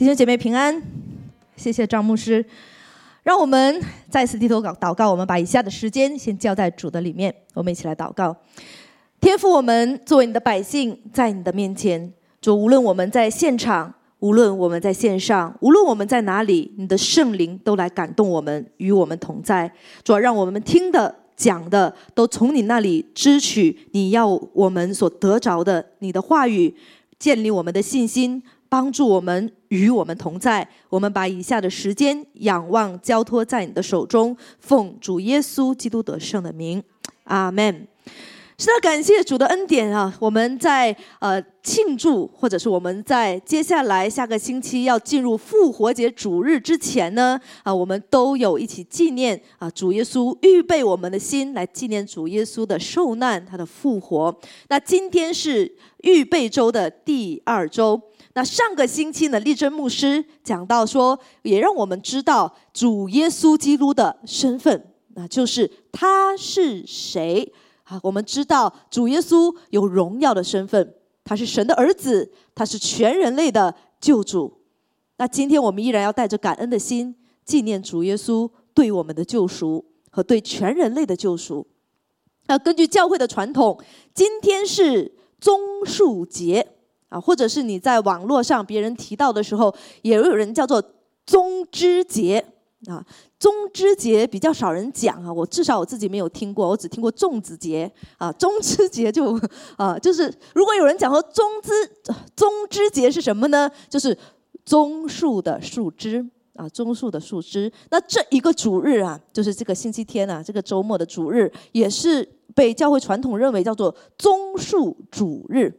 弟兄姐妹平安，谢谢张牧师。让我们再次低头祷祷告，我们把以下的时间先交在主的里面，我们一起来祷告。天父，我们作为你的百姓，在你的面前，主，无论我们在现场，无论我们在线上，无论我们在哪里，你的圣灵都来感动我们，与我们同在。主，让我们听的、讲的，都从你那里支取你要我们所得着的，你的话语，建立我们的信心。帮助我们与我们同在，我们把以下的时间仰望交托在你的手中，奉主耶稣基督得胜的名，阿门。是的，感谢主的恩典啊！我们在呃庆祝，或者是我们在接下来下个星期要进入复活节主日之前呢，啊，我们都有一起纪念啊主耶稣预备我们的心来纪念主耶稣的受难，他的复活。那今天是预备周的第二周。那上个星期呢，丽珍牧师讲到说，也让我们知道主耶稣基督的身份，那就是他是谁啊？我们知道主耶稣有荣耀的身份，他是神的儿子，他是全人类的救主。那今天我们依然要带着感恩的心，纪念主耶稣对我们的救赎和对全人类的救赎。那根据教会的传统，今天是棕树节。啊，或者是你在网络上别人提到的时候，也有人叫做棕枝节啊。棕枝节比较少人讲啊，我至少我自己没有听过，我只听过粽子节啊。棕枝节就啊，就是如果有人讲说棕枝棕枝节是什么呢？就是棕树的树枝啊，棕树的树枝。那这一个主日啊，就是这个星期天啊，这个周末的主日，也是被教会传统认为叫做棕树主日。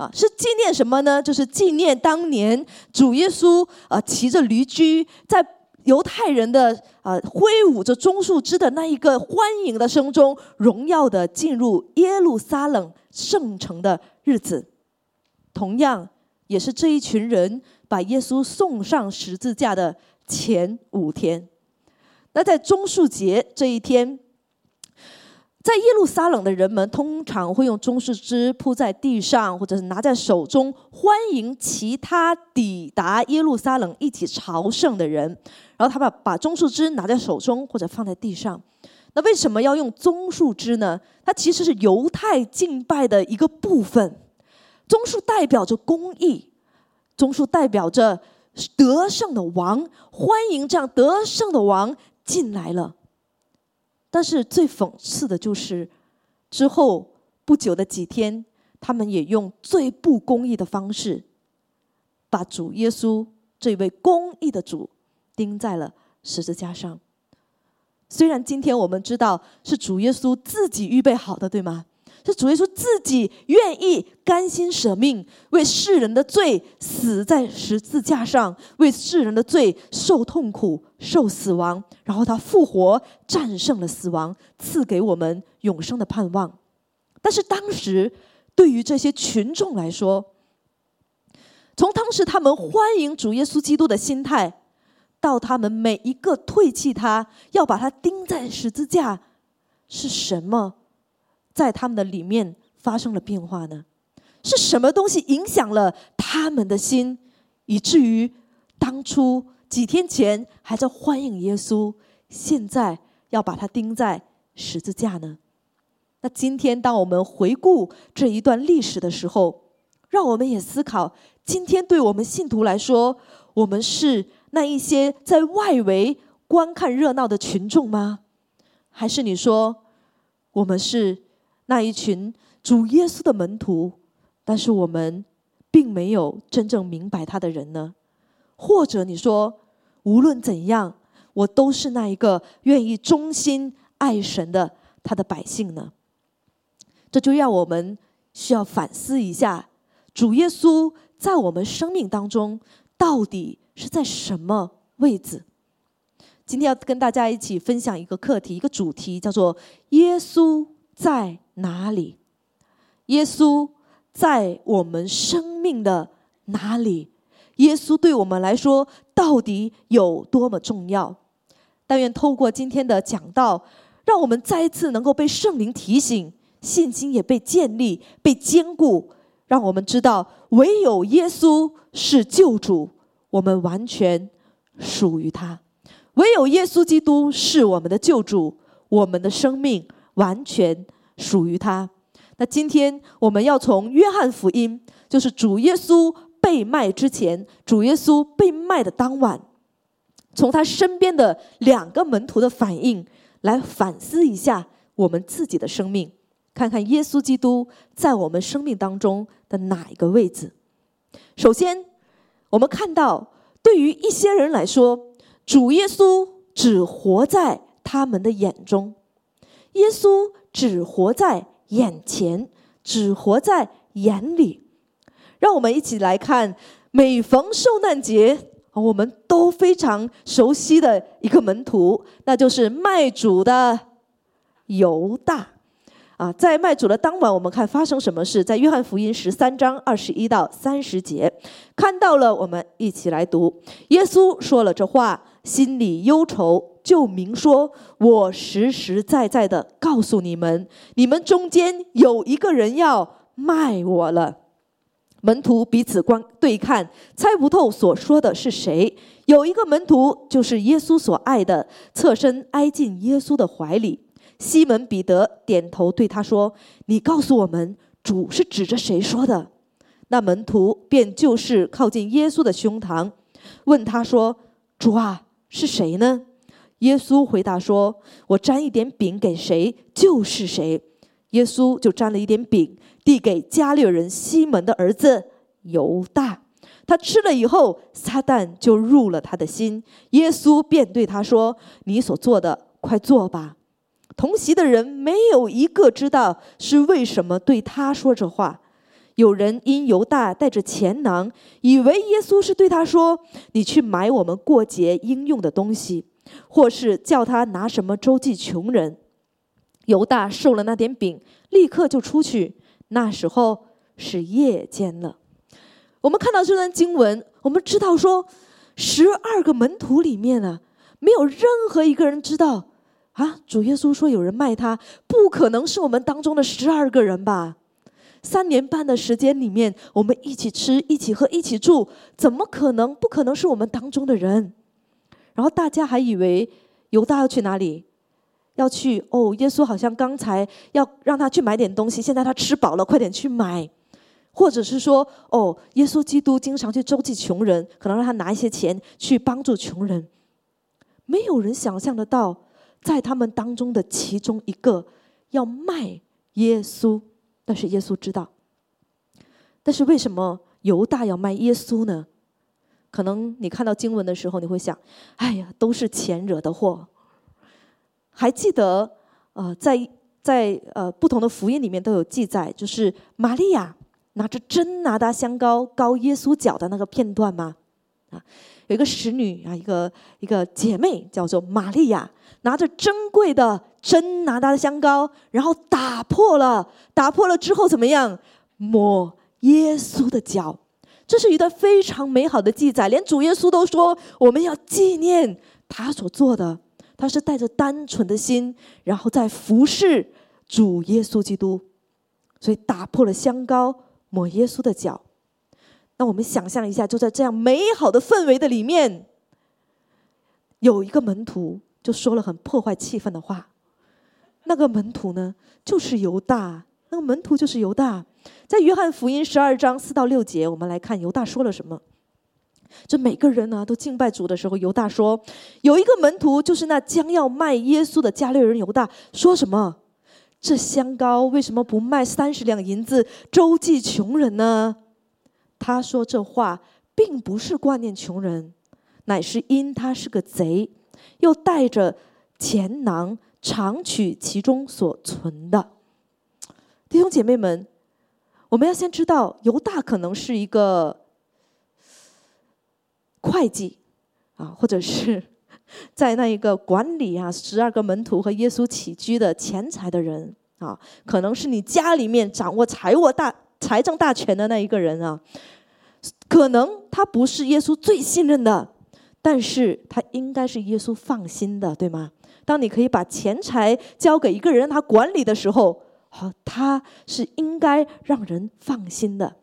啊，是纪念什么呢？就是纪念当年主耶稣啊，骑着驴驹，在犹太人的啊挥舞着棕树枝的那一个欢迎的声中，荣耀的进入耶路撒冷圣城的日子。同样，也是这一群人把耶稣送上十字架的前五天。那在棕树节这一天。在耶路撒冷的人们通常会用棕树枝铺在地上，或者是拿在手中，欢迎其他抵达耶路撒冷一起朝圣的人。然后他把把棕树枝拿在手中，或者放在地上。那为什么要用棕树枝呢？它其实是犹太敬拜的一个部分。棕树代表着公义，棕树代表着得胜的王，欢迎这样得胜的王进来了。但是最讽刺的就是，之后不久的几天，他们也用最不公义的方式，把主耶稣这位公义的主钉在了十字架上。虽然今天我们知道是主耶稣自己预备好的，对吗？是主耶稣自己愿意甘心舍命，为世人的罪死在十字架上，为世人的罪受痛苦、受死亡，然后他复活，战胜了死亡，赐给我们永生的盼望。但是当时对于这些群众来说，从当时他们欢迎主耶稣基督的心态，到他们每一个唾弃他，要把他钉在十字架，是什么？在他们的里面发生了变化呢？是什么东西影响了他们的心，以至于当初几天前还在欢迎耶稣，现在要把他钉在十字架呢？那今天当我们回顾这一段历史的时候，让我们也思考：今天对我们信徒来说，我们是那一些在外围观看热闹的群众吗？还是你说我们是？那一群主耶稣的门徒，但是我们并没有真正明白他的人呢？或者你说，无论怎样，我都是那一个愿意忠心爱神的他的百姓呢？这就让我们需要反思一下，主耶稣在我们生命当中到底是在什么位置？今天要跟大家一起分享一个课题，一个主题，叫做耶稣在。哪里？耶稣在我们生命的哪里？耶稣对我们来说到底有多么重要？但愿透过今天的讲道，让我们再一次能够被圣灵提醒，信心也被建立、被坚固，让我们知道唯有耶稣是救主，我们完全属于他。唯有耶稣基督是我们的救主，我们的生命完全属于他。那今天我们要从约翰福音，就是主耶稣被卖之前，主耶稣被卖的当晚，从他身边的两个门徒的反应来反思一下我们自己的生命，看看耶稣基督在我们生命当中的哪一个位置。首先，我们看到，对于一些人来说，主耶稣只活在他们的眼中，耶稣只活在。眼前只活在眼里，让我们一起来看每逢受难节，我们都非常熟悉的一个门徒，那就是卖主的犹大。啊，在卖主的当晚，我们看发生什么事？在约翰福音十三章二十一到三十节，看到了，我们一起来读。耶稣说了这话，心里忧愁。就明说：“我实实在在的告诉你们，你们中间有一个人要卖我了。”门徒彼此观对看，猜不透所说的是谁。有一个门徒就是耶稣所爱的，侧身挨进耶稣的怀里。西门彼得点头对他说：“你告诉我们，主是指着谁说的？”那门徒便就是靠近耶稣的胸膛，问他说：“主啊，是谁呢？”耶稣回答说：“我沾一点饼给谁，就是谁。”耶稣就沾了一点饼，递给加略人西门的儿子犹大。他吃了以后，撒旦就入了他的心。耶稣便对他说：“你所做的，快做吧。”同席的人没有一个知道是为什么对他说这话。有人因犹大带着钱囊，以为耶稣是对他说：“你去买我们过节应用的东西。”或是叫他拿什么周济穷人，犹大受了那点饼，立刻就出去。那时候是夜间了。我们看到这段经文，我们知道说，十二个门徒里面啊，没有任何一个人知道啊。主耶稣说有人卖他，不可能是我们当中的十二个人吧？三年半的时间里面，我们一起吃，一起喝，一起住，怎么可能？不可能是我们当中的人。然后大家还以为犹大要去哪里？要去哦，耶稣好像刚才要让他去买点东西，现在他吃饱了，快点去买。或者是说，哦，耶稣基督经常去周济穷人，可能让他拿一些钱去帮助穷人。没有人想象得到，在他们当中的其中一个要卖耶稣，但是耶稣知道。但是为什么犹大要卖耶稣呢？可能你看到经文的时候，你会想：“哎呀，都是钱惹的祸。”还记得，呃，在在呃不同的福音里面都有记载，就是玛利亚拿着真拿达香膏膏耶稣脚的那个片段吗？啊，有一个使女啊，一个一个姐妹叫做玛利亚，拿着珍贵的真拿达的香膏，然后打破了，打破了之后怎么样？抹耶稣的脚。这是一段非常美好的记载，连主耶稣都说我们要纪念他所做的。他是带着单纯的心，然后在服侍主耶稣基督，所以打破了香膏抹耶稣的脚。那我们想象一下，就在这样美好的氛围的里面，有一个门徒就说了很破坏气氛的话。那个门徒呢，就是犹大。那个门徒就是犹大。在约翰福音十二章四到六节，我们来看犹大说了什么。这每个人呢都敬拜主的时候，犹大说：“有一个门徒，就是那将要卖耶稣的加略人犹大，说什么？这香膏为什么不卖三十两银子周济穷人呢？”他说这话并不是挂念穷人，乃是因他是个贼，又带着钱囊，常取其中所存的。弟兄姐妹们。我们要先知道，犹大可能是一个会计啊，或者是在那一个管理啊十二个门徒和耶稣起居的钱财的人啊，可能是你家里面掌握财务大财政大权的那一个人啊。可能他不是耶稣最信任的，但是他应该是耶稣放心的，对吗？当你可以把钱财交给一个人让他管理的时候。好，他是应该让人放心的。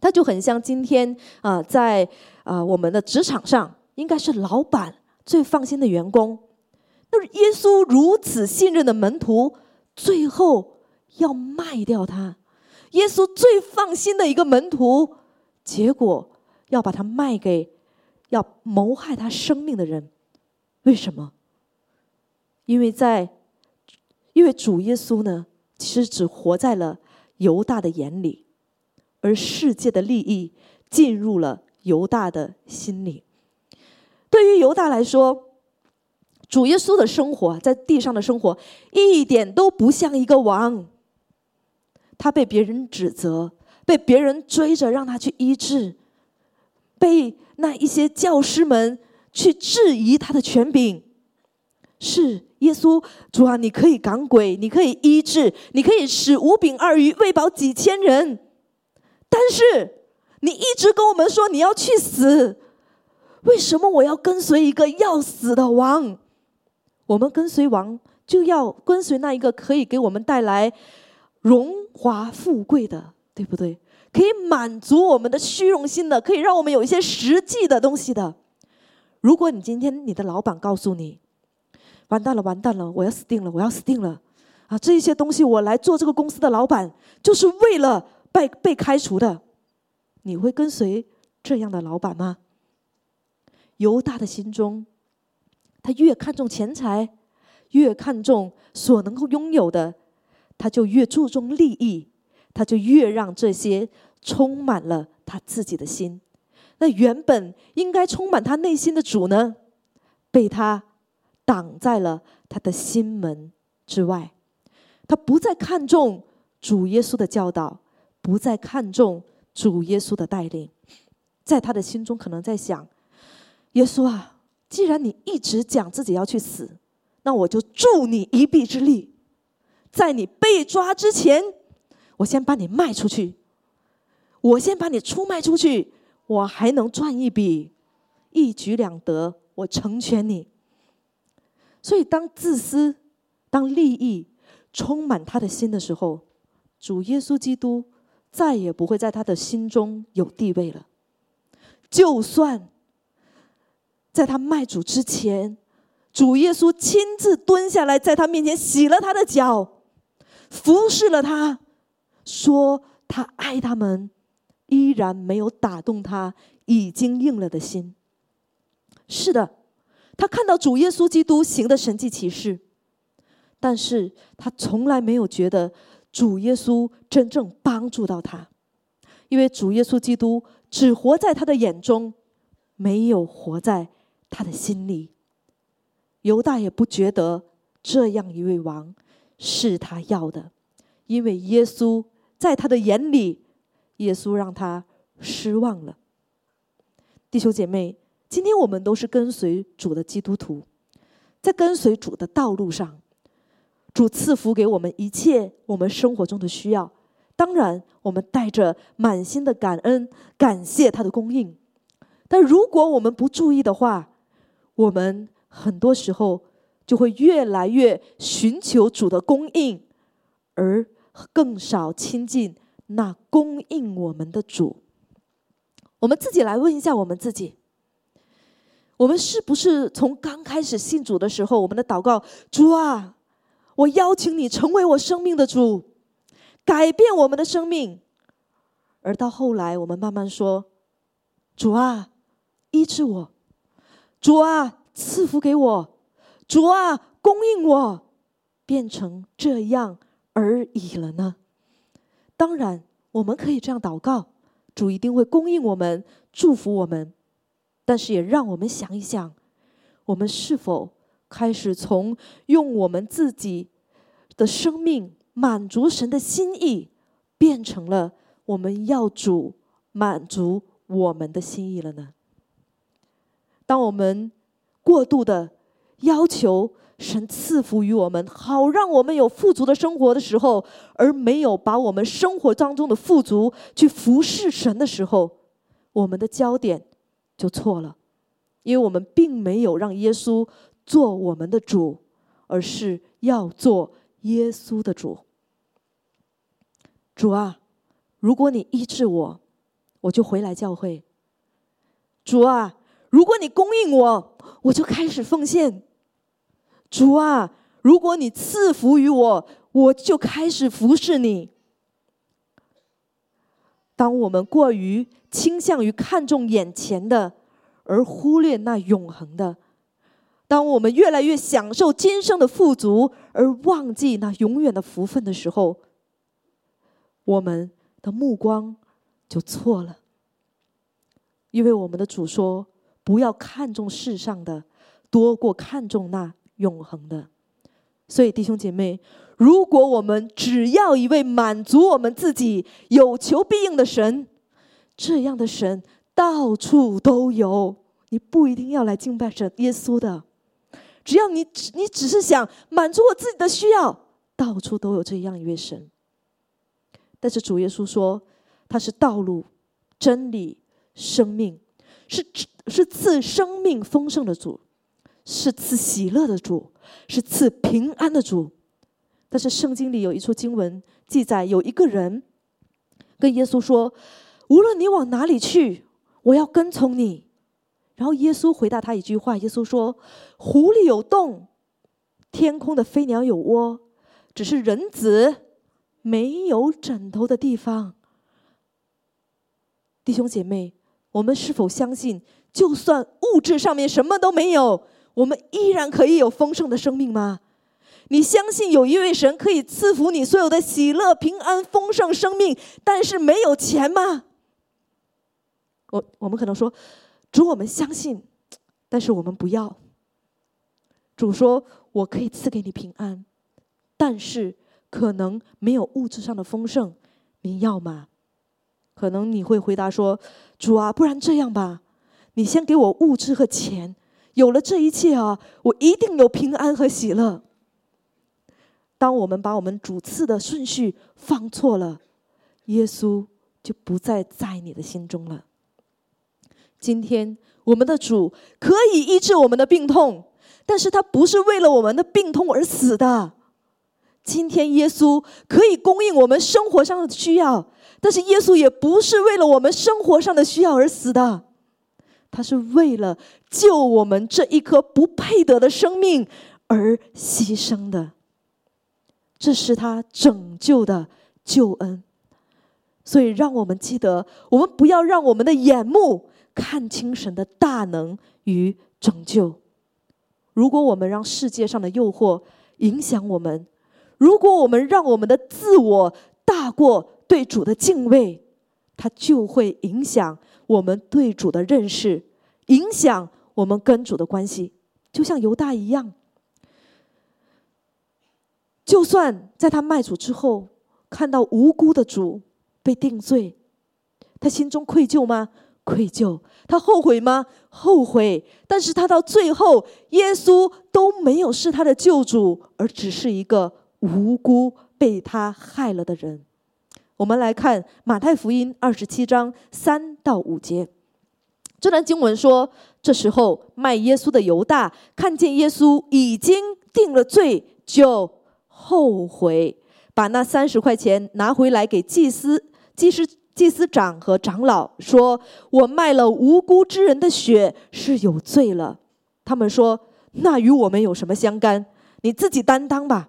他就很像今天啊，在啊我们的职场上，应该是老板最放心的员工。那耶稣如此信任的门徒，最后要卖掉他。耶稣最放心的一个门徒，结果要把他卖给要谋害他生命的人。为什么？因为在因为主耶稣呢，其实只活在了犹大的眼里，而世界的利益进入了犹大的心里。对于犹大来说，主耶稣的生活在地上的生活一点都不像一个王。他被别人指责，被别人追着让他去医治，被那一些教师们去质疑他的权柄。是耶稣主啊，你可以赶鬼，你可以医治，你可以使五饼二鱼喂饱几千人，但是你一直跟我们说你要去死，为什么我要跟随一个要死的王？我们跟随王就要跟随那一个可以给我们带来。荣华富贵的，对不对？可以满足我们的虚荣心的，可以让我们有一些实际的东西的。如果你今天你的老板告诉你，完蛋了，完蛋了，我要死定了，我要死定了，啊，这一些东西我来做这个公司的老板，就是为了被被开除的，你会跟随这样的老板吗？犹大的心中，他越看重钱财，越看重所能够拥有的。他就越注重利益，他就越让这些充满了他自己的心。那原本应该充满他内心的主呢，被他挡在了他的心门之外。他不再看重主耶稣的教导，不再看重主耶稣的带领，在他的心中可能在想：耶稣啊，既然你一直讲自己要去死，那我就助你一臂之力。在你被抓之前，我先把你卖出去，我先把你出卖出去，我还能赚一笔，一举两得，我成全你。所以，当自私、当利益充满他的心的时候，主耶稣基督再也不会在他的心中有地位了。就算在他卖主之前，主耶稣亲自蹲下来，在他面前洗了他的脚。服侍了他，说他爱他们，依然没有打动他已经硬了的心。是的，他看到主耶稣基督行的神迹奇事，但是他从来没有觉得主耶稣真正帮助到他，因为主耶稣基督只活在他的眼中，没有活在他的心里。犹大也不觉得这样一位王。是他要的，因为耶稣在他的眼里，耶稣让他失望了。弟兄姐妹，今天我们都是跟随主的基督徒，在跟随主的道路上，主赐福给我们一切我们生活中的需要。当然，我们带着满心的感恩，感谢他的供应。但如果我们不注意的话，我们很多时候。就会越来越寻求主的供应，而更少亲近那供应我们的主。我们自己来问一下我们自己：我们是不是从刚开始信主的时候，我们的祷告，主啊，我邀请你成为我生命的主，改变我们的生命；而到后来，我们慢慢说，主啊，医治我，主啊，赐福给我。主啊，供应我，变成这样而已了呢？当然，我们可以这样祷告，主一定会供应我们，祝福我们。但是，也让我们想一想，我们是否开始从用我们自己的生命满足神的心意，变成了我们要主满足我们的心意了呢？当我们过度的。要求神赐福于我们，好让我们有富足的生活的时候，而没有把我们生活当中的富足去服侍神的时候，我们的焦点就错了，因为我们并没有让耶稣做我们的主，而是要做耶稣的主。主啊，如果你医治我，我就回来教会。主啊，如果你供应我，我就开始奉献。主啊，如果你赐福于我，我就开始服侍你。当我们过于倾向于看重眼前的，而忽略那永恒的；当我们越来越享受今生的富足，而忘记那永远的福分的时候，我们的目光就错了。因为我们的主说：“不要看重世上的，多过看重那永恒的。”所以，弟兄姐妹，如果我们只要一位满足我们自己、有求必应的神，这样的神到处都有，你不一定要来敬拜神耶稣的。只要你你只是想满足我自己的需要，到处都有这样一位神。但是主耶稣说，他是道路、真理。生命是是赐生命丰盛的主，是赐喜乐的主，是赐平安的主。但是圣经里有一处经文记载，有一个人跟耶稣说：“无论你往哪里去，我要跟从你。”然后耶稣回答他一句话：“耶稣说，湖里有洞，天空的飞鸟有窝，只是人子没有枕头的地方。”弟兄姐妹。我们是否相信，就算物质上面什么都没有，我们依然可以有丰盛的生命吗？你相信有一位神可以赐福你所有的喜乐、平安、丰盛生命，但是没有钱吗？我我们可能说，主，我们相信，但是我们不要。主说，我可以赐给你平安，但是可能没有物质上的丰盛，你要吗？可能你会回答说：“主啊，不然这样吧，你先给我物质和钱，有了这一切啊，我一定有平安和喜乐。”当我们把我们主次的顺序放错了，耶稣就不再在你的心中了。今天我们的主可以医治我们的病痛，但是他不是为了我们的病痛而死的。今天耶稣可以供应我们生活上的需要。但是耶稣也不是为了我们生活上的需要而死的，他是为了救我们这一颗不配得的生命而牺牲的。这是他拯救的救恩。所以，让我们记得，我们不要让我们的眼目看清神的大能与拯救。如果我们让世界上的诱惑影响我们，如果我们让我们的自我大过，对主的敬畏，它就会影响我们对主的认识，影响我们跟主的关系。就像犹大一样，就算在他卖主之后，看到无辜的主被定罪，他心中愧疚吗？愧疚。他后悔吗？后悔。但是他到最后，耶稣都没有是他的救主，而只是一个无辜被他害了的人。我们来看马太福音二十七章三到五节，这段经文说：这时候卖耶稣的犹大看见耶稣已经定了罪，就后悔，把那三十块钱拿回来给祭司、祭司、祭司长和长老，说：“我卖了无辜之人的血是有罪了。”他们说：“那与我们有什么相干？你自己担当吧。”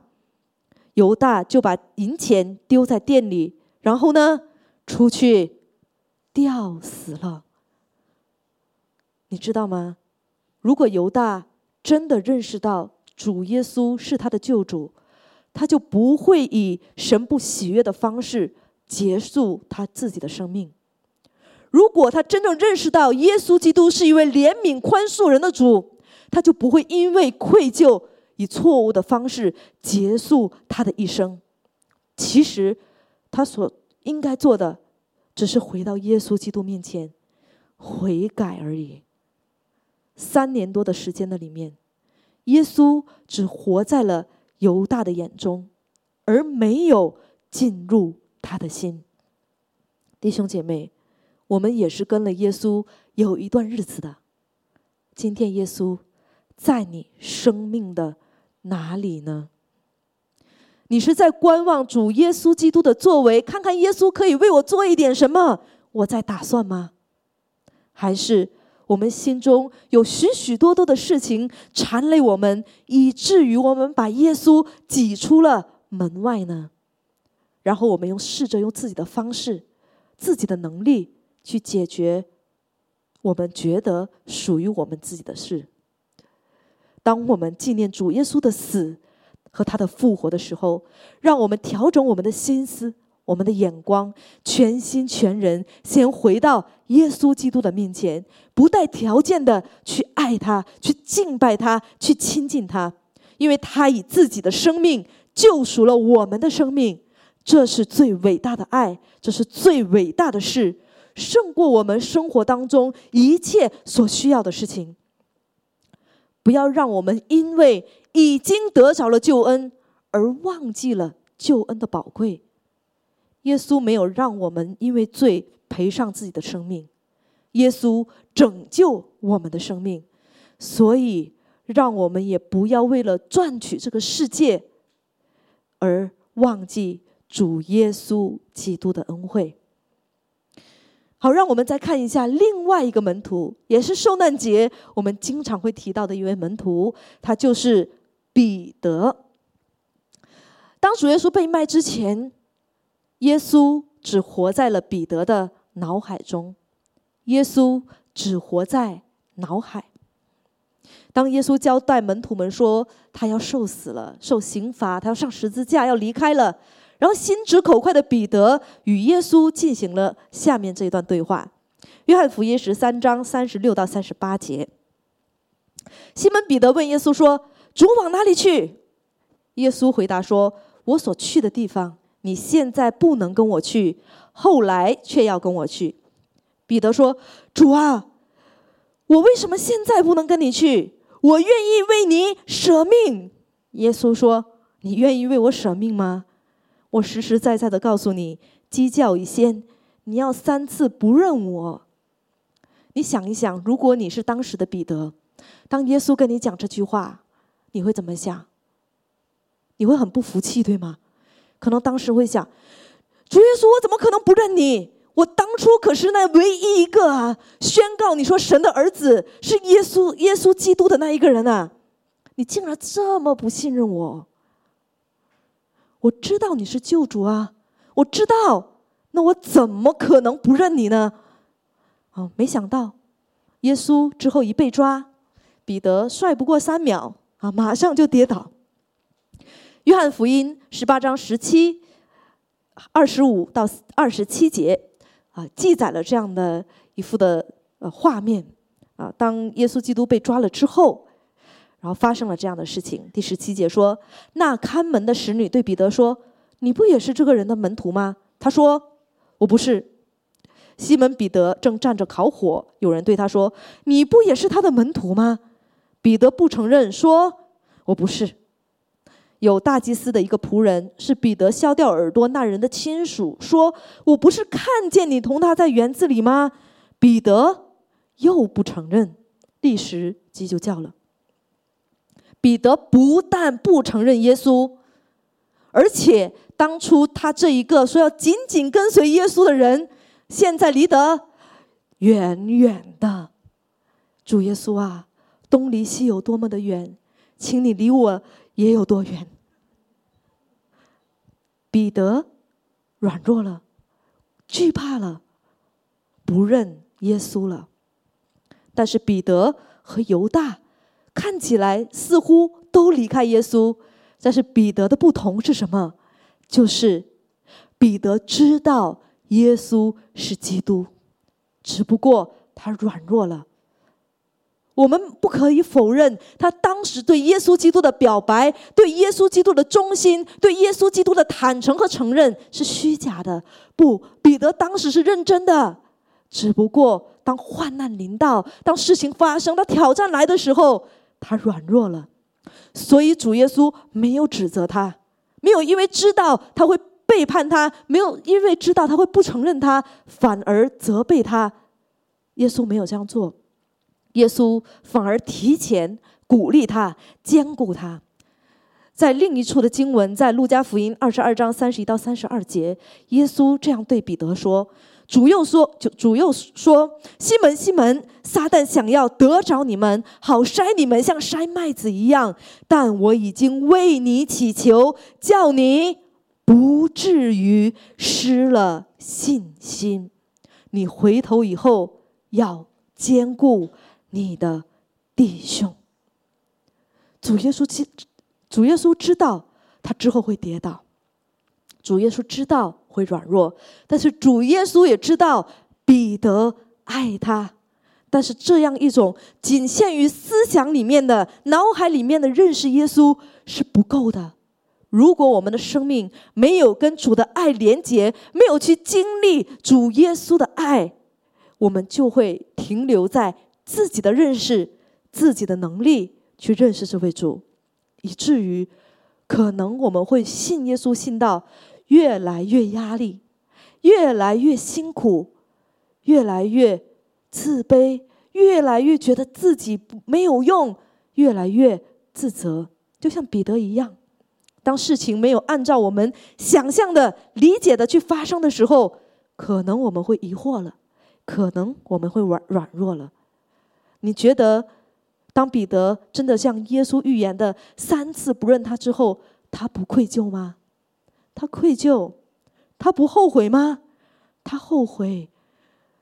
犹大就把银钱丢在店里。然后呢，出去吊死了。你知道吗？如果犹大真的认识到主耶稣是他的救主，他就不会以神不喜悦的方式结束他自己的生命。如果他真正认识到耶稣基督是一位怜悯宽恕人的主，他就不会因为愧疚以错误的方式结束他的一生。其实。他所应该做的，只是回到耶稣基督面前悔改而已。三年多的时间的里面，耶稣只活在了犹大的眼中，而没有进入他的心。弟兄姐妹，我们也是跟了耶稣有一段日子的。今天耶稣在你生命的哪里呢？你是在观望主耶稣基督的作为，看看耶稣可以为我做一点什么，我在打算吗？还是我们心中有许许多多的事情缠累我们，以至于我们把耶稣挤出了门外呢？然后我们用试着用自己的方式、自己的能力去解决我们觉得属于我们自己的事。当我们纪念主耶稣的死和他的复活的时候，让我们调整我们的心思。我们的眼光全心全人，先回到耶稣基督的面前，不带条件的去爱他，去敬拜他，去亲近他，因为他以自己的生命救赎了我们的生命，这是最伟大的爱，这是最伟大的事，胜过我们生活当中一切所需要的事情。不要让我们因为已经得着了救恩而忘记了救恩的宝贵。耶稣没有让我们因为罪赔上自己的生命，耶稣拯救我们的生命，所以让我们也不要为了赚取这个世界而忘记主耶稣基督的恩惠。好，让我们再看一下另外一个门徒，也是受难节我们经常会提到的一位门徒，他就是彼得。当主耶稣被卖之前。耶稣只活在了彼得的脑海中，耶稣只活在脑海。当耶稣交代门徒们说他要受死了、受刑罚，他要上十字架、要离开了，然后心直口快的彼得与耶稣进行了下面这一段对话：约翰福音十三章三十六到三十八节。西门彼得问耶稣说：“主往哪里去？”耶稣回答说：“我所去的地方。”你现在不能跟我去，后来却要跟我去。彼得说：“主啊，我为什么现在不能跟你去？我愿意为你舍命。”耶稣说：“你愿意为我舍命吗？我实实在在的告诉你，鸡叫一先，你要三次不认我。你想一想，如果你是当时的彼得，当耶稣跟你讲这句话，你会怎么想？你会很不服气，对吗？”可能当时会想，主耶稣，我怎么可能不认你？我当初可是那唯一一个啊，宣告你说神的儿子是耶稣，耶稣基督的那一个人啊！你竟然这么不信任我！我知道你是救主啊，我知道，那我怎么可能不认你呢？哦，没想到，耶稣之后一被抓，彼得帅不过三秒啊，马上就跌倒。约翰福音十八章十七、二十五到二十七节啊，记载了这样的一幅的呃画面啊。当耶稣基督被抓了之后，然后发生了这样的事情。第十七节说：“那看门的使女对彼得说：‘你不也是这个人的门徒吗？’他说：‘我不是。’西门彼得正站着烤火，有人对他说：‘你不也是他的门徒吗？’彼得不承认，说：‘我不是。’有大祭司的一个仆人是彼得削掉耳朵那人的亲属，说：“我不是看见你同他在园子里吗？”彼得又不承认，立时鸡就叫了。彼得不但不承认耶稣，而且当初他这一个说要紧紧跟随耶稣的人，现在离得远远的。主耶稣啊，东离西有多么的远，请你离我。也有多远？彼得软弱了，惧怕了，不认耶稣了。但是彼得和犹大看起来似乎都离开耶稣，但是彼得的不同是什么？就是彼得知道耶稣是基督，只不过他软弱了。我们不可以否认，他当时对耶稣基督的表白、对耶稣基督的忠心、对耶稣基督的坦诚和承认是虚假的。不，彼得当时是认真的，只不过当患难临到、当事情发生、当挑战来的时候，他软弱了。所以主耶稣没有指责他，没有因为知道他会背叛他，没有因为知道他会不承认他，反而责备他。耶稣没有这样做。耶稣反而提前鼓励他、兼顾他。在另一处的经文，在路加福音二十二章三十一到三十二节，耶稣这样对彼得说：“主又说，主主又说：“西门，西门，撒旦想要得着你们，好筛你们，像筛麦子一样。但我已经为你祈求，叫你不至于失了信心。你回头以后要兼顾你的弟兄。”主耶稣知，主耶稣知道他之后会跌倒。主耶稣知道会软弱，但是主耶稣也知道彼得爱他。但是这样一种仅限于思想里面的、脑海里面的认识耶稣是不够的。如果我们的生命没有跟主的爱连结，没有去经历主耶稣的爱，我们就会停留在自己的认识、自己的能力去认识这位主，以至于可能我们会信耶稣信到。越来越压力，越来越辛苦，越来越自卑，越来越觉得自己没有用，越来越自责，就像彼得一样。当事情没有按照我们想象的、理解的去发生的时候，可能我们会疑惑了，可能我们会软软弱了。你觉得，当彼得真的像耶稣预言的三次不认他之后，他不愧疚吗？他愧疚，他不后悔吗？他后悔。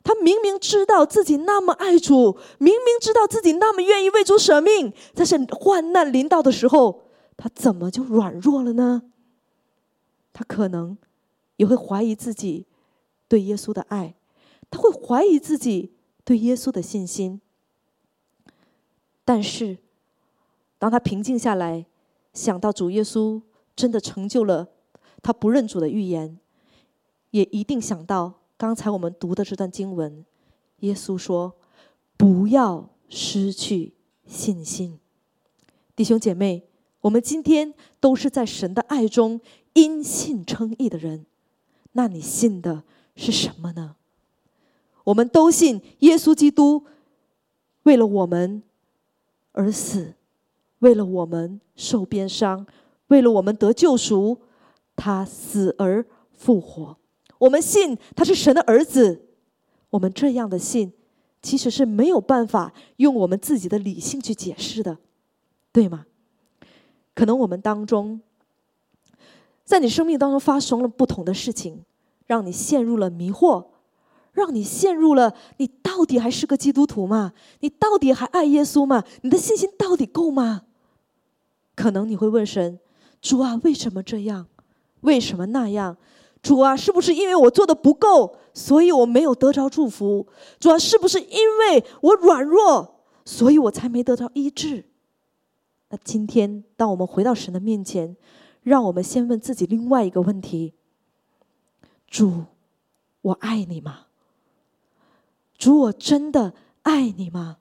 他明明知道自己那么爱主，明明知道自己那么愿意为主舍命，但是患难临到的时候，他怎么就软弱了呢？他可能也会怀疑自己对耶稣的爱，他会怀疑自己对耶稣的信心。但是，当他平静下来，想到主耶稣真的成就了。他不认主的预言，也一定想到刚才我们读的这段经文。耶稣说：“不要失去信心。”弟兄姐妹，我们今天都是在神的爱中因信称义的人。那你信的是什么呢？我们都信耶稣基督为了我们而死，为了我们受鞭伤，为了我们得救赎。他死而复活，我们信他是神的儿子。我们这样的信，其实是没有办法用我们自己的理性去解释的，对吗？可能我们当中，在你生命当中发生了不同的事情，让你陷入了迷惑，让你陷入了你到底还是个基督徒吗？你到底还爱耶稣吗？你的信心到底够吗？可能你会问神：主啊，为什么这样？为什么那样？主啊，是不是因为我做的不够，所以我没有得着祝福？主啊，是不是因为我软弱，所以我才没得到医治？那今天，当我们回到神的面前，让我们先问自己另外一个问题：主，我爱你吗？主，我真的爱你吗？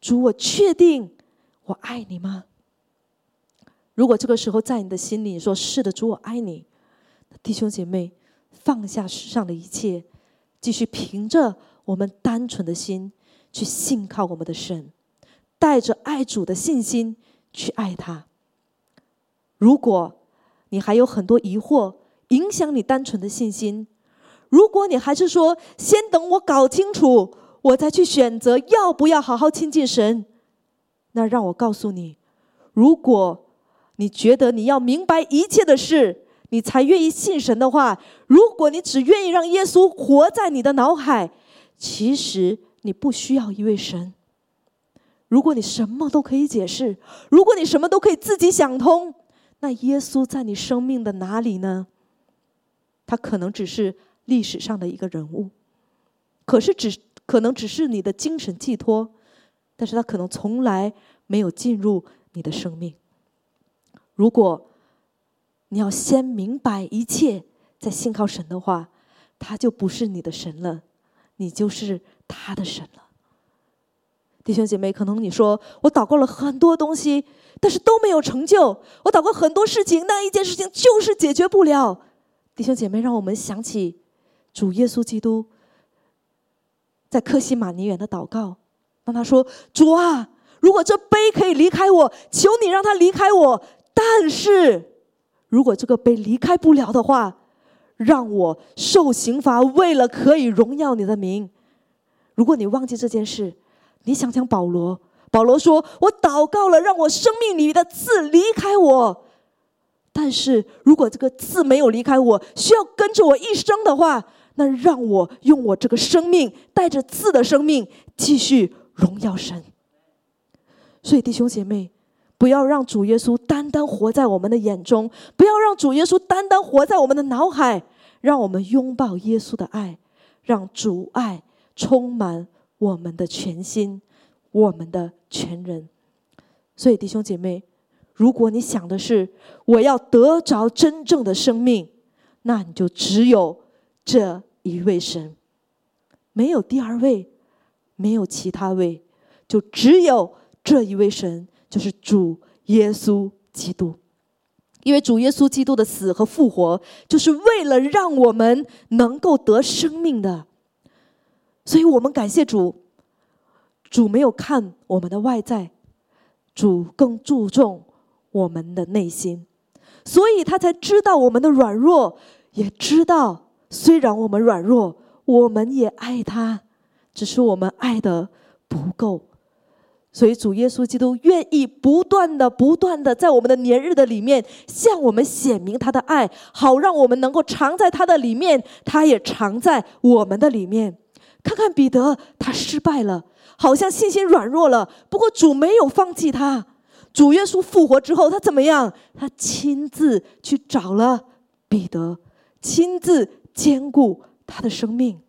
主，我确定我爱你吗？如果这个时候在你的心里说是的，主我爱你，弟兄姐妹放下世上的一切，继续凭着我们单纯的心去信靠我们的神，带着爱主的信心去爱他。如果你还有很多疑惑影响你单纯的信心，如果你还是说先等我搞清楚，我再去选择要不要好好亲近神，那让我告诉你，如果。你觉得你要明白一切的事，你才愿意信神的话。如果你只愿意让耶稣活在你的脑海，其实你不需要一位神。如果你什么都可以解释，如果你什么都可以自己想通，那耶稣在你生命的哪里呢？他可能只是历史上的一个人物，可是只可能只是你的精神寄托，但是他可能从来没有进入你的生命。如果你要先明白一切，再信靠神的话，他就不是你的神了，你就是他的神了。弟兄姐妹，可能你说我祷告了很多东西，但是都没有成就；我祷告很多事情，那一件事情就是解决不了。弟兄姐妹，让我们想起主耶稣基督在克西马尼园的祷告，当他说：“主啊，如果这杯可以离开我，求你让他离开我。”但是，如果这个杯离开不了的话，让我受刑罚，为了可以荣耀你的名。如果你忘记这件事，你想想保罗，保罗说：“我祷告了，让我生命里的刺离开我。但是如果这个刺没有离开我，需要跟着我一生的话，那让我用我这个生命，带着刺的生命，继续荣耀神。”所以弟兄姐妹。不要让主耶稣单单活在我们的眼中，不要让主耶稣单单活在我们的脑海，让我们拥抱耶稣的爱，让主爱充满我们的全心，我们的全人。所以弟兄姐妹，如果你想的是我要得着真正的生命，那你就只有这一位神，没有第二位，没有其他位，就只有这一位神。就是主耶稣基督，因为主耶稣基督的死和复活，就是为了让我们能够得生命的。所以我们感谢主，主没有看我们的外在，主更注重我们的内心，所以他才知道我们的软弱，也知道虽然我们软弱，我们也爱他，只是我们爱的不够。所以，主耶稣基督愿意不断的、不断的在我们的年日的里面向我们显明他的爱，好让我们能够藏在他的里面，他也藏在我们的里面。看看彼得，他失败了，好像信心软弱了。不过主没有放弃他。主耶稣复活之后，他怎么样？他亲自去找了彼得，亲自兼顾他的生命。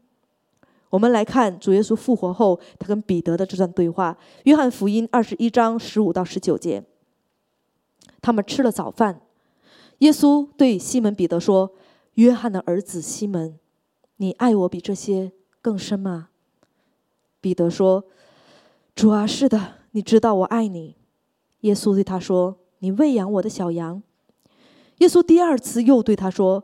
我们来看主耶稣复活后，他跟彼得的这段对话。约翰福音二十一章十五到十九节，他们吃了早饭，耶稣对西门彼得说：“约翰的儿子西门，你爱我比这些更深吗？”彼得说：“主啊，是的，你知道我爱你。”耶稣对他说：“你喂养我的小羊。”耶稣第二次又对他说：“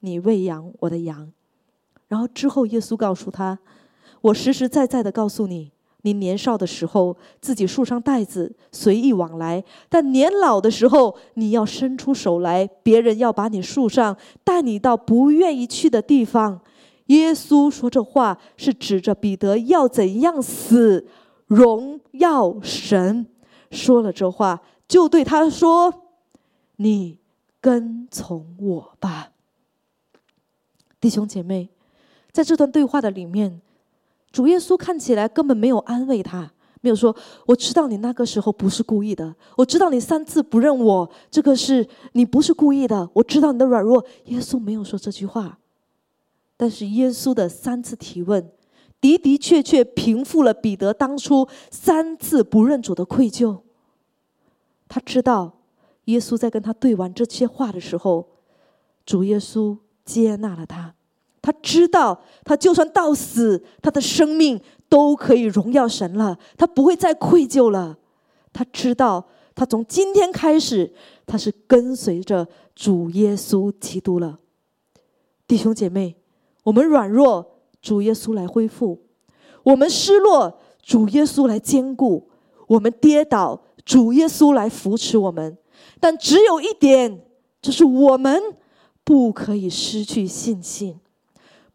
你喂养我的羊。”然后之后，耶稣告诉他。我实实在在的告诉你，你年少的时候自己束上带子随意往来，但年老的时候你要伸出手来，别人要把你束上，带你到不愿意去的地方。耶稣说这话是指着彼得要怎样死，荣耀神。说了这话，就对他说：“你跟从我吧。”弟兄姐妹，在这段对话的里面。主耶稣看起来根本没有安慰他，没有说：“我知道你那个时候不是故意的，我知道你三次不认我，这个是你不是故意的，我知道你的软弱。”耶稣没有说这句话，但是耶稣的三次提问，的的确确平复了彼得当初三次不认主的愧疚。他知道，耶稣在跟他对完这些话的时候，主耶稣接纳了他。他知道，他就算到死，他的生命都可以荣耀神了。他不会再愧疚了。他知道，他从今天开始，他是跟随着主耶稣基督了。弟兄姐妹，我们软弱，主耶稣来恢复；我们失落，主耶稣来兼顾；我们跌倒，主耶稣来扶持我们。但只有一点，就是我们不可以失去信心。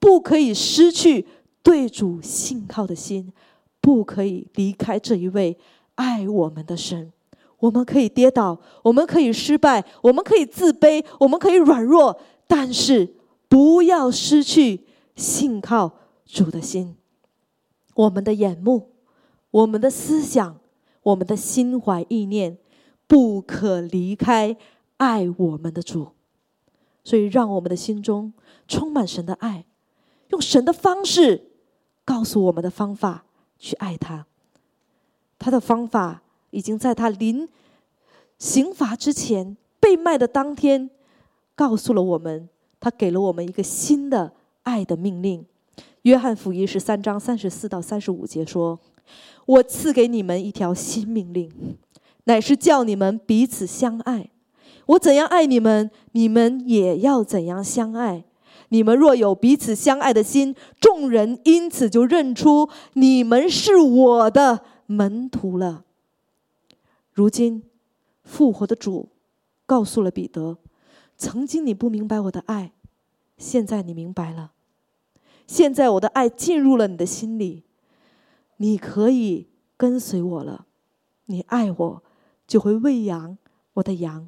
不可以失去对主信靠的心，不可以离开这一位爱我们的神。我们可以跌倒，我们可以失败，我们可以自卑，我们可以软弱，但是不要失去信靠主的心。我们的眼目，我们的思想，我们的心怀意念，不可离开爱我们的主。所以，让我们的心中充满神的爱。用神的方式告诉我们的方法去爱他，他的方法已经在他临刑罚之前被卖的当天告诉了我们，他给了我们一个新的爱的命令。约翰福音十三章三十四到三十五节说：“我赐给你们一条新命令，乃是叫你们彼此相爱。我怎样爱你们，你们也要怎样相爱。你们若有彼此相爱的心，众人因此就认出你们是我的门徒了。如今，复活的主告诉了彼得：曾经你不明白我的爱，现在你明白了。”现在我的爱进入了你的心里，你可以跟随我了。你爱我，就会喂养我的羊，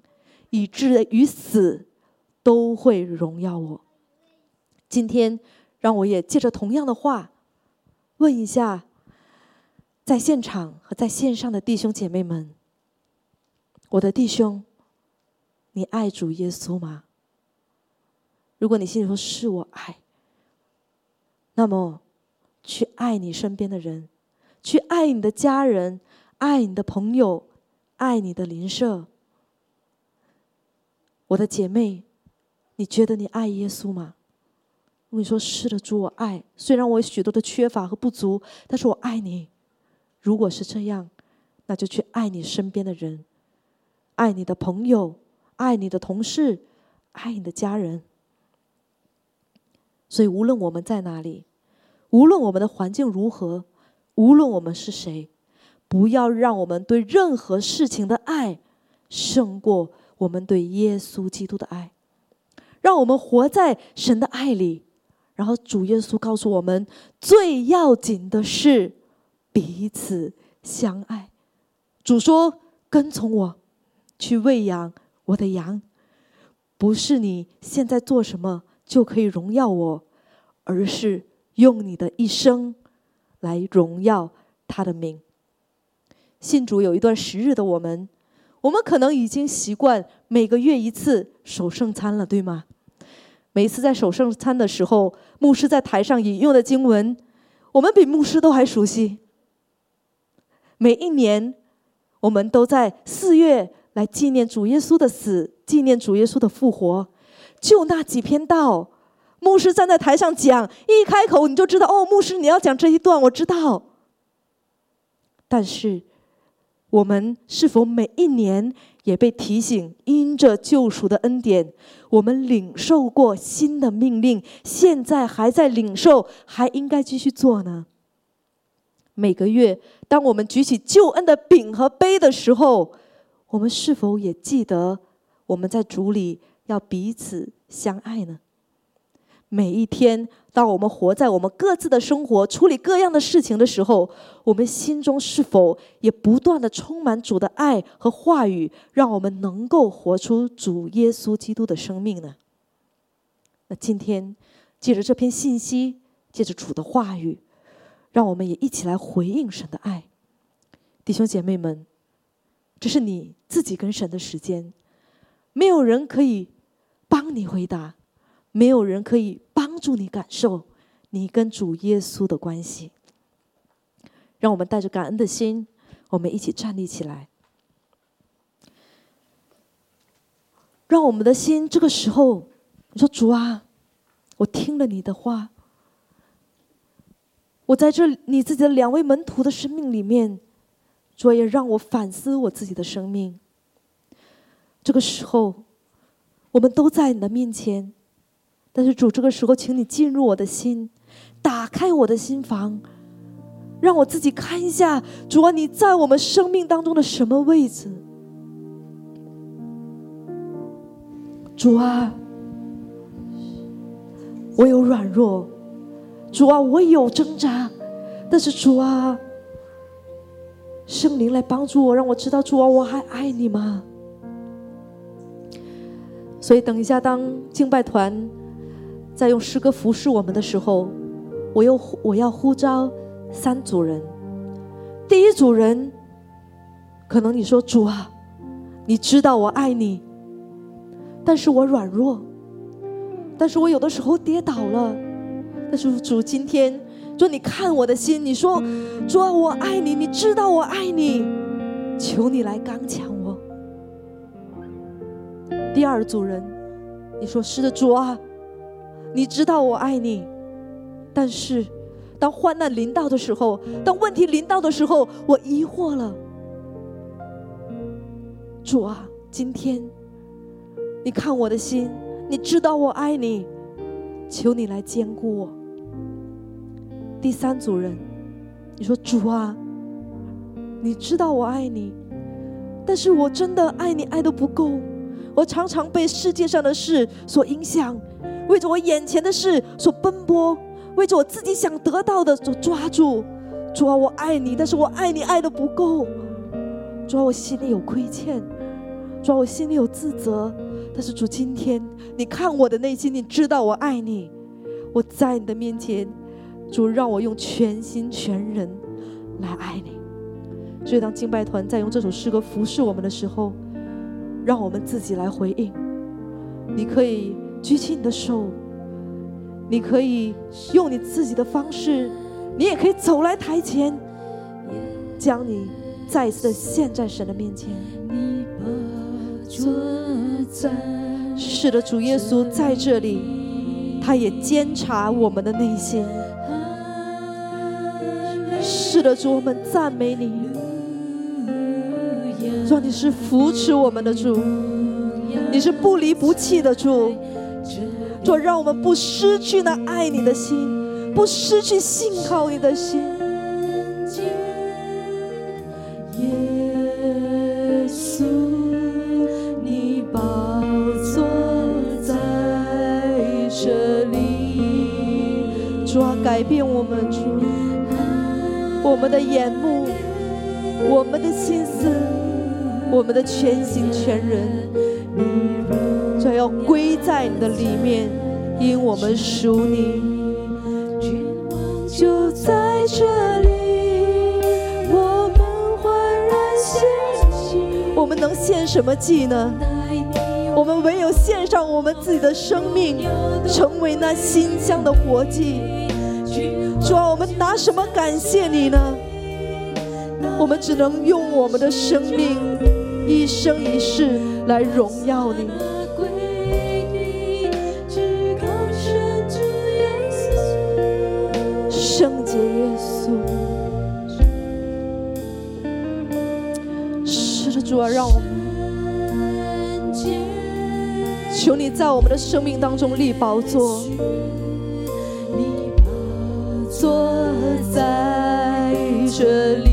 以至于死都会荣耀我。今天，让我也借着同样的话，问一下，在现场和在线上的弟兄姐妹们，我的弟兄，你爱主耶稣吗？如果你心里说是我爱。那么，去爱你身边的人，去爱你的家人，爱你的朋友，爱你的邻舍。我的姐妹，你觉得你爱耶稣吗？我跟你说，是的，主，我爱。虽然我有许多的缺乏和不足，但是我爱你。如果是这样，那就去爱你身边的人，爱你的朋友，爱你的同事，爱你的家人。所以，无论我们在哪里，无论我们的环境如何，无论我们是谁，不要让我们对任何事情的爱胜过我们对耶稣基督的爱。让我们活在神的爱里。然后，主耶稣告诉我们，最要紧的是彼此相爱。主说：“跟从我，去喂养我的羊。”不是你现在做什么就可以荣耀我。而是用你的一生来荣耀他的名。信主有一段时日的我们，我们可能已经习惯每个月一次守圣餐了，对吗？每一次在守圣餐的时候，牧师在台上引用的经文，我们比牧师都还熟悉。每一年，我们都在四月来纪念主耶稣的死，纪念主耶稣的复活，就那几篇道。牧师站在台上讲，一开口你就知道哦，牧师你要讲这一段，我知道。但是，我们是否每一年也被提醒，因着救赎的恩典，我们领受过新的命令，现在还在领受，还应该继续做呢？每个月，当我们举起救恩的饼和杯的时候，我们是否也记得我们在主里要彼此相爱呢？每一天，当我们活在我们各自的生活、处理各样的事情的时候，我们心中是否也不断的充满主的爱和话语，让我们能够活出主耶稣基督的生命呢？那今天，借着这篇信息，借着主的话语，让我们也一起来回应神的爱，弟兄姐妹们，这是你自己跟神的时间，没有人可以帮你回答。没有人可以帮助你感受你跟主耶稣的关系。让我们带着感恩的心，我们一起站立起来。让我们的心这个时候，你说主啊，我听了你的话，我在这你自己的两位门徒的生命里面，主也让我反思我自己的生命。这个时候，我们都在你的面前。但是主，这个时候，请你进入我的心，打开我的心房，让我自己看一下，主啊，你在我们生命当中的什么位置？主啊，我有软弱，主啊，我有挣扎，但是主啊，圣灵来帮助我，让我知道，主啊，我还爱你吗？所以，等一下，当敬拜团。在用诗歌服侍我们的时候，我又我要呼召三组人。第一组人，可能你说主啊，你知道我爱你，但是我软弱，但是我有的时候跌倒了。但是主今天说你看我的心，你说主啊，我爱你，你知道我爱你，求你来刚强我。第二组人，你说是的，主啊。你知道我爱你，但是当患难临到的时候，当问题临到的时候，我疑惑了。主啊，今天你看我的心，你知道我爱你，求你来兼顾我。第三组人，你说主啊，你知道我爱你，但是我真的爱你爱的不够，我常常被世界上的事所影响。为着我眼前的事所奔波，为着我自己想得到的所抓住。主啊，我爱你，但是我爱你爱的不够。主啊，我心里有亏欠，主啊，我心里有自责。但是主，今天你看我的内心，你知道我爱你。我在你的面前，主让我用全心全人来爱你。所以，当敬拜团在用这首诗歌服侍我们的时候，让我们自己来回应。你可以。举起你的手，你可以用你自己的方式，你也可以走来台前，将你再一次的献在神的面前。是的，主耶稣在这里，他也监察我们的内心。是的，主，我们赞美你，说你是扶持我们的主，你是不离不弃的主。主，让我们不失去那爱你的心，不失去信靠你的心。耶稣，你宝座在这里。主啊，改变我们，主，我们的眼目，我们的心思，我们的全心全人。归在你的里面，因我们属你。就在这里，我们焕然献祭。我们能献什么祭呢？我们唯有献上我们自己的生命，成为那馨香的活祭。主啊，我们拿什么感谢你呢？我们只能用我们的生命，一生一世来荣耀你。主啊，让我们求你在我们的生命当中立宝座，坐在这里。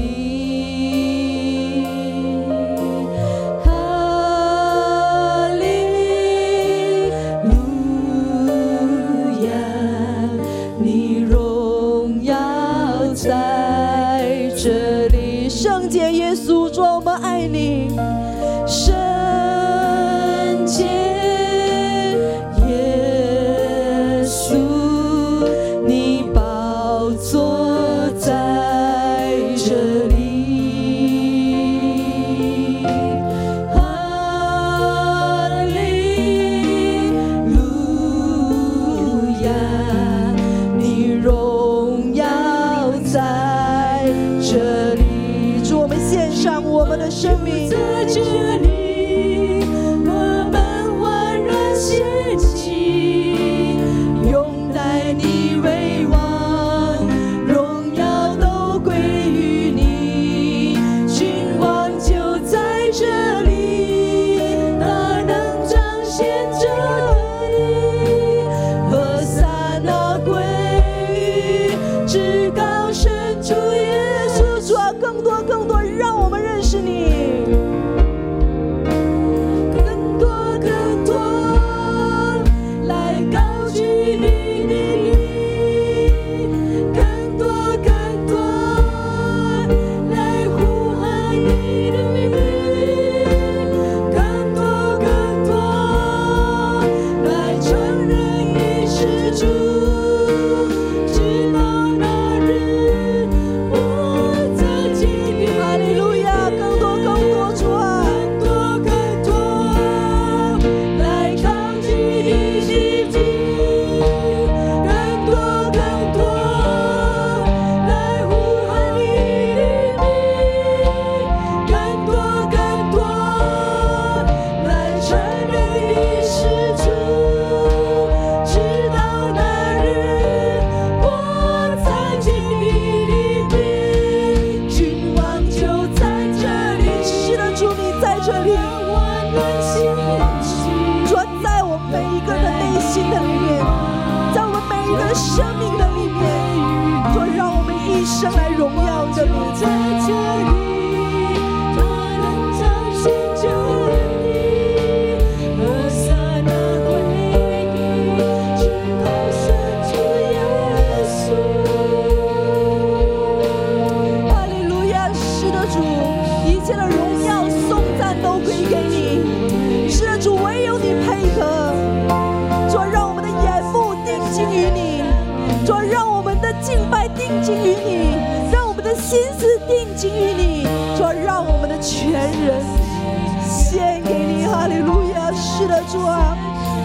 主啊，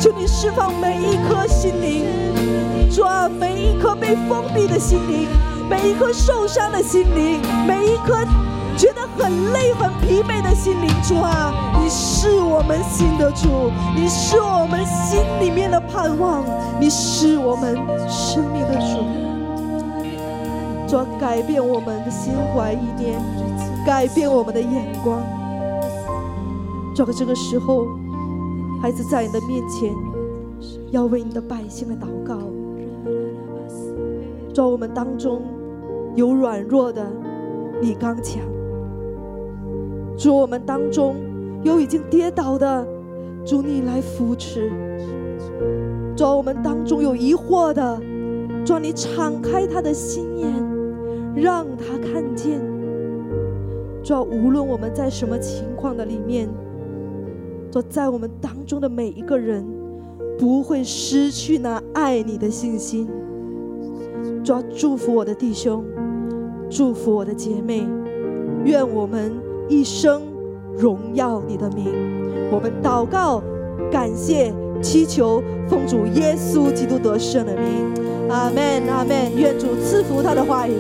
求你释放每一颗心灵，主啊，每一颗被封闭的心灵，每一颗受伤的心灵，每一颗觉得很累、很疲惫的心灵，主啊，你是我们心的主，你是我们心里面的盼望，你是我们生命的主。主，改变我们的心怀意念，改变我们的眼光。主，在这个时候。孩子在你的面前，要为你的百姓来祷告。在我们当中有软弱的，你刚强；主我们当中有已经跌倒的，主你来扶持；主我们当中有疑惑的，主你敞开他的心眼，让他看见。主无论我们在什么情况的里面。做在我们当中的每一个人，不会失去那爱你的信心。主要祝福我的弟兄，祝福我的姐妹，愿我们一生荣耀你的名。我们祷告，感谢，祈求，奉主耶稣基督得胜的名。阿门，阿门。愿主赐福他的话语。